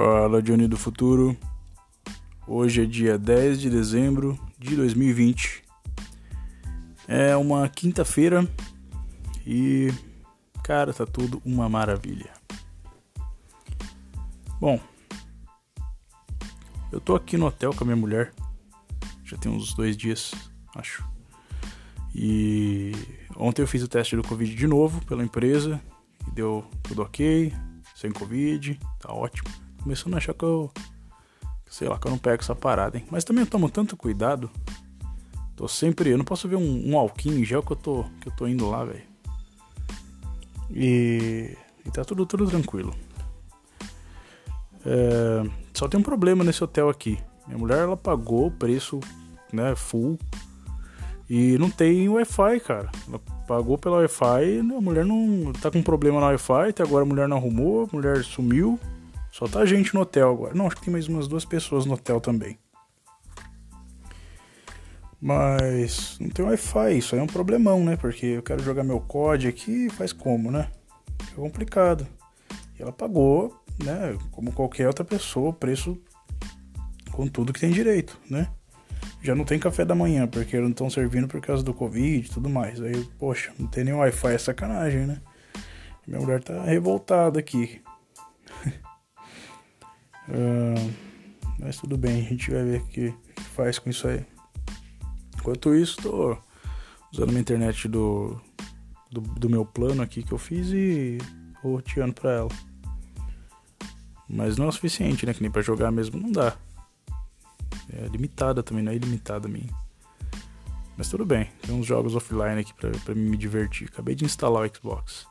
Fala, Johnny do Futuro. Hoje é dia 10 de dezembro de 2020. É uma quinta-feira e, cara, tá tudo uma maravilha. Bom, eu tô aqui no hotel com a minha mulher. Já tem uns dois dias, acho. E ontem eu fiz o teste do Covid de novo pela empresa e deu tudo ok, sem Covid, tá ótimo começando a achar que eu. Sei lá, que eu não pego essa parada, hein? Mas também eu tomo tanto cuidado. Tô sempre. Eu não posso ver um, um alquim em gel que eu tô, que eu tô indo lá, velho. E, e tá tudo, tudo tranquilo. É, só tem um problema nesse hotel aqui. Minha mulher ela pagou o preço, né, full. E não tem Wi-Fi, cara. Ela pagou pela Wi-Fi, a mulher não tá com problema no Wi-Fi, até agora a mulher não arrumou, a mulher sumiu. Só tá gente no hotel agora. Não, acho que tem mais umas duas pessoas no hotel também. Mas não tem Wi-Fi, isso aí é um problemão, né? Porque eu quero jogar meu COD aqui, faz como, né? É complicado. E ela pagou, né? Como qualquer outra pessoa, preço com tudo que tem direito, né? Já não tem café da manhã, porque não estão servindo por causa do Covid e tudo mais. Aí, poxa, não tem nem Wi-Fi, é sacanagem, né? Minha mulher tá revoltada aqui. Uh, mas tudo bem, a gente vai ver o que faz com isso aí. Enquanto isso, tô usando a internet do, do, do, meu plano aqui que eu fiz e roteando pra ela. Mas não é o suficiente, né? Que nem pra jogar mesmo não dá. É limitada também, não é ilimitada a mim. Mas tudo bem, tem uns jogos offline aqui pra, pra me divertir. Acabei de instalar o Xbox.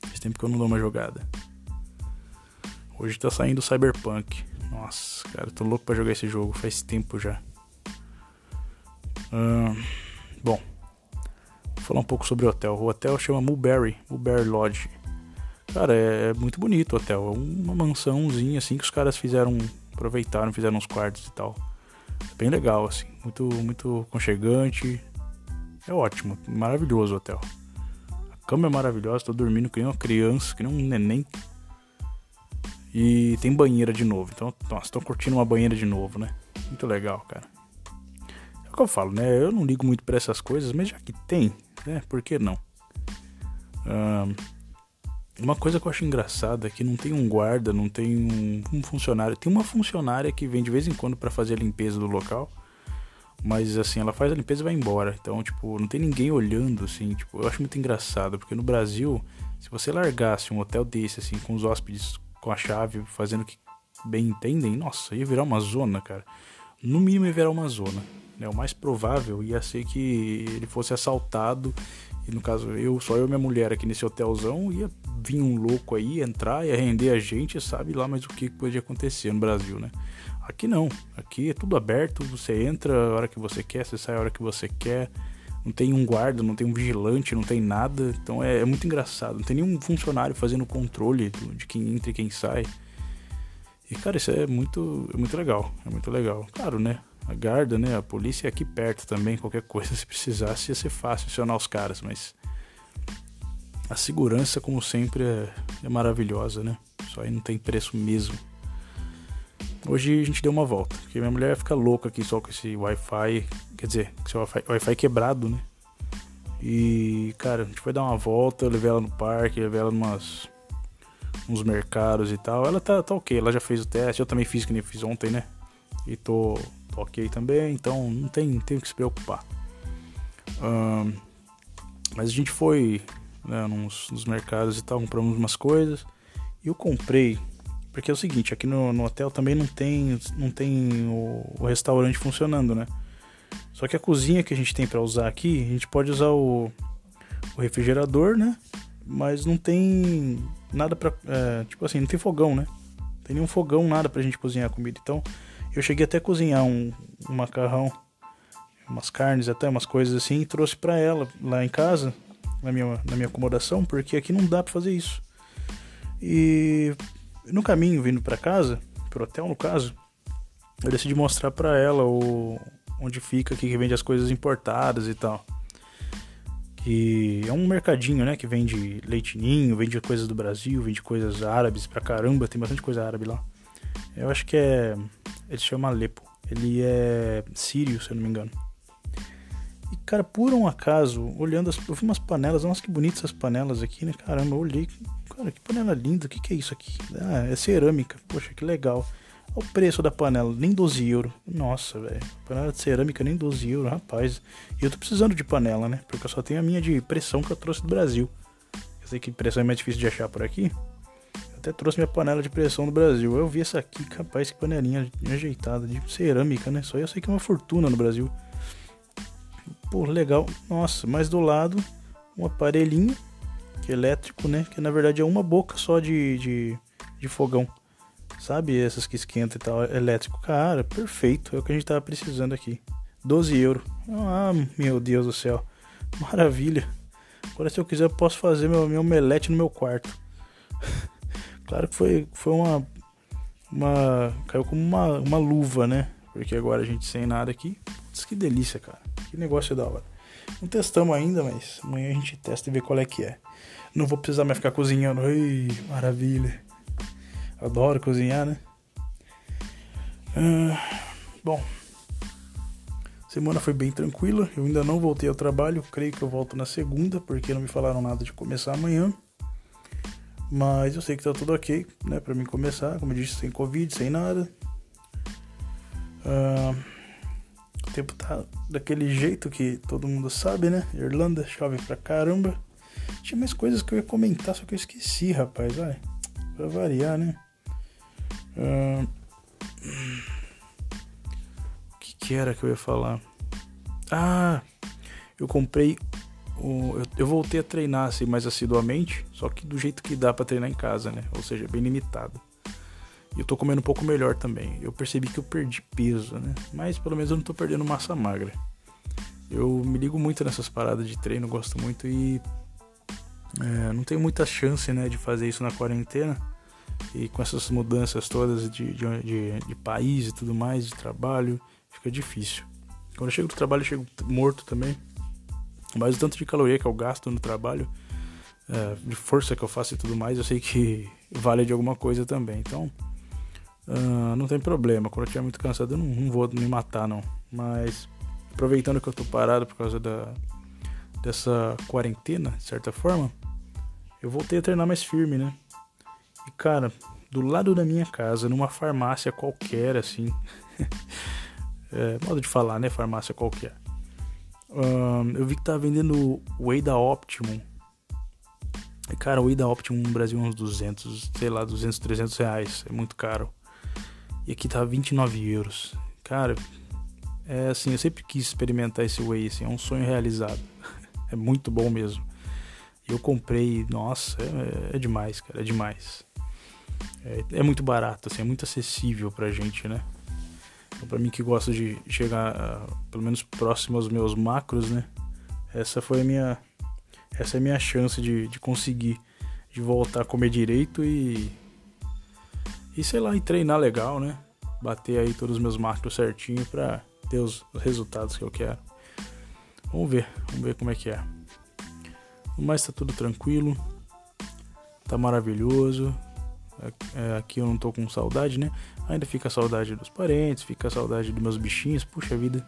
Faz tempo que eu não dou uma jogada. Hoje tá saindo Cyberpunk. Nossa, cara, tô louco pra jogar esse jogo. Faz tempo já. Hum, bom, vou falar um pouco sobre o hotel. O hotel chama Mulberry, Mulberry Lodge. Cara, é, é muito bonito o hotel. É uma mansãozinha assim que os caras fizeram, aproveitaram, fizeram uns quartos e tal. Bem legal, assim. Muito, muito conchegante. É ótimo, maravilhoso o hotel. A cama é maravilhosa, tô dormindo que nem uma criança, que nem um neném. E tem banheira de novo. Então, nossa, tô curtindo uma banheira de novo, né? Muito legal, cara. É o que eu falo, né? Eu não ligo muito para essas coisas, mas já que tem, né? Por que não? Um, uma coisa que eu acho engraçada é que não tem um guarda, não tem um, um funcionário. Tem uma funcionária que vem de vez em quando para fazer a limpeza do local. Mas assim, ela faz a limpeza e vai embora. Então, tipo, não tem ninguém olhando, assim. Tipo, eu acho muito engraçado, porque no Brasil, se você largasse um hotel desse, assim, com os hóspedes com a chave, fazendo o que bem entendem, nossa, ia virar uma zona, cara. No mínimo ia virar uma zona. Né? O mais provável ia ser que ele fosse assaltado. E no caso, eu, só eu e minha mulher aqui nesse hotelzão, ia vir um louco aí, entrar, ia render a gente, sabe lá mais o que podia acontecer no Brasil, né? Aqui não, aqui é tudo aberto, você entra a hora que você quer, você sai a hora que você quer não tem um guarda, não tem um vigilante, não tem nada. Então é, é muito engraçado. Não tem nenhum funcionário fazendo controle de quem entra e quem sai. E cara, isso é muito, é muito legal. É muito legal. Claro, né? A guarda, né? A polícia é aqui perto também. Qualquer coisa, se precisasse, ia ser fácil acionar os caras. Mas a segurança, como sempre, é, é maravilhosa, né? Só aí não tem preço mesmo. Hoje a gente deu uma volta, porque minha mulher fica louca aqui só com esse Wi-Fi, quer dizer, com esse Wi-Fi, Wi-Fi quebrado, né? E, cara, a gente foi dar uma volta, levei ela no parque, levei ela numas, uns mercados e tal. Ela tá, tá ok, ela já fez o teste, eu também fiz que nem fiz ontem, né? E tô, tô ok também, então não tem, não tem o que se preocupar. Um, mas a gente foi né, nos, nos mercados e tal, compramos umas coisas. E eu comprei porque é o seguinte, aqui no, no hotel também não tem, não tem o, o, restaurante funcionando, né? Só que a cozinha que a gente tem para usar aqui, a gente pode usar o, o refrigerador, né? Mas não tem nada para é, tipo assim, não tem fogão, né? Não tem nenhum fogão, nada pra gente cozinhar a comida. Então, eu cheguei até a cozinhar um, um macarrão, umas carnes, até umas coisas assim, e trouxe para ela lá em casa, na minha, na minha acomodação, porque aqui não dá para fazer isso. E no caminho, vindo para casa, pro hotel no caso, eu decidi mostrar para ela o onde fica aqui que vende as coisas importadas e tal. E é um mercadinho, né, que vende leitinho, vende coisas do Brasil, vende coisas árabes pra caramba, tem bastante coisa árabe lá. Eu acho que é. Ele se chama Alepo. Ele é sírio, se eu não me engano. E, cara, por um acaso, olhando as. Eu vi umas panelas, nossa, que bonitas essas panelas aqui, né? Caramba, eu olhei. Cara, que panela linda, o que, que é isso aqui? Ah, é cerâmica. Poxa, que legal. Olha o preço da panela, nem 12 euros. Nossa, velho. Panela de cerâmica, nem 12 euros, rapaz. E eu tô precisando de panela, né? Porque eu só tenho a minha de pressão que eu trouxe do Brasil. Eu sei que pressão é mais difícil de achar por aqui. Eu até trouxe minha panela de pressão do Brasil. Eu vi essa aqui, capaz, que panelinha ajeitada, de cerâmica, né? Só eu sei que é uma fortuna no Brasil. Pô, legal. Nossa, mas do lado, um aparelhinho, que é elétrico, né? Que na verdade é uma boca só de, de, de fogão. Sabe essas que esquenta e tal, elétrico. Cara, perfeito. É o que a gente tava precisando aqui. 12 euros. Ah, meu Deus do céu. Maravilha. Agora se eu quiser eu posso fazer meu, meu omelete no meu quarto. claro que foi, foi uma, uma... Caiu como uma, uma luva, né? Porque agora a gente sem nada aqui. Putz, que delícia, cara. Que negócio da hora. Não testamos ainda, mas amanhã a gente testa e vê qual é que é. Não vou precisar mais ficar cozinhando. Maravilha. Adoro cozinhar, né? Ah, bom, semana foi bem tranquila. Eu ainda não voltei ao trabalho. Creio que eu volto na segunda, porque não me falaram nada de começar amanhã. Mas eu sei que tá tudo ok, né? Pra mim começar, como eu disse, sem Covid, sem nada. Ah, tempo tá daquele jeito que todo mundo sabe, né? Irlanda chove pra caramba. Tinha mais coisas que eu ia comentar, só que eu esqueci, rapaz. Vai. Pra variar, né? o que, que era que eu ia falar? Ah, eu comprei. O, eu, voltei a treinar assim mais assiduamente, só que do jeito que dá para treinar em casa, né? Ou seja, bem limitado. Eu tô comendo um pouco melhor também. Eu percebi que eu perdi peso, né? Mas pelo menos eu não tô perdendo massa magra. Eu me ligo muito nessas paradas de treino, gosto muito e é, não tenho muita chance, né, de fazer isso na quarentena e com essas mudanças todas de, de, de, de país e tudo mais, de trabalho, fica difícil. Quando eu chego do trabalho, eu chego morto também. Mas o tanto de caloria que eu gasto no trabalho, é, de força que eu faço e tudo mais, eu sei que vale de alguma coisa também. Então, uh, não tem problema. Quando eu estiver muito cansado, eu não, não, vou me matar, não. Mas, aproveitando que eu tô parado por causa da, dessa quarentena, de certa forma, eu voltei a treinar mais firme, né? E cara, do lado da minha casa, numa farmácia qualquer, assim. é, modo de falar, né? Farmácia qualquer. Eu vi que tá vendendo Whey da Optimum. E, cara, o Whey da Optimum no Brasil é uns 200, sei lá, 200, 300 reais. É muito caro. E aqui tá 29 euros. Cara, é assim, eu sempre quis experimentar esse Whey, assim, é um sonho realizado. é muito bom mesmo. Eu comprei, nossa, é, é demais, cara, é demais é, é muito barato, assim, é muito acessível pra gente, né? Então, pra mim que gosta de chegar uh, pelo menos próximo aos meus macros, né? Essa foi a minha. Essa é a minha chance de, de conseguir de voltar a comer direito e. E sei lá, e treinar legal, né? Bater aí todos os meus macros certinho pra ter os, os resultados que eu quero. Vamos ver, vamos ver como é que é. Mas tá tudo tranquilo. Tá maravilhoso. É, aqui eu não tô com saudade, né? Ainda fica a saudade dos parentes, fica a saudade dos meus bichinhos. Puxa vida.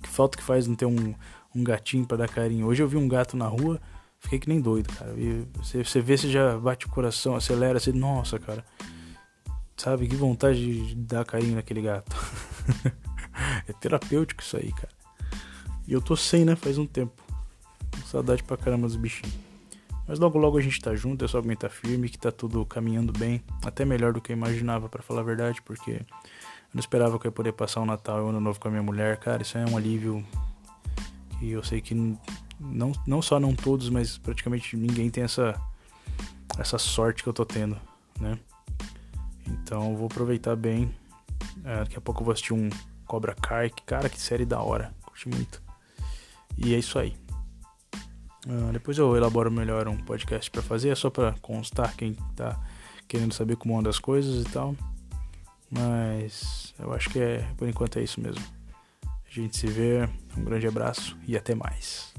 Que falta que faz não ter um, um gatinho para dar carinho. Hoje eu vi um gato na rua, fiquei que nem doido, cara. E você, você vê, você já bate o coração, acelera, você, nossa, cara. Sabe, que vontade de dar carinho naquele gato. é terapêutico isso aí, cara. E eu tô sem, né? Faz um tempo. Saudade pra caramba dos bichinhos. Mas logo logo a gente tá junto, é só aguentar firme que tá tudo caminhando bem, até melhor do que eu imaginava, para falar a verdade, porque eu não esperava que eu ia poder passar o Natal e o Ano Novo com a minha mulher, cara, isso é um alívio que eu sei que não, não só não todos, mas praticamente ninguém tem essa essa sorte que eu tô tendo, né? Então vou aproveitar bem. É, daqui a pouco eu vou assistir um Cobra Kai, que cara, que série da hora, curti muito. E é isso aí. Uh, depois eu elaboro melhor um podcast para fazer, é só para constar quem tá querendo saber como andam as coisas e tal. Mas eu acho que é por enquanto é isso mesmo. A gente se vê, um grande abraço e até mais.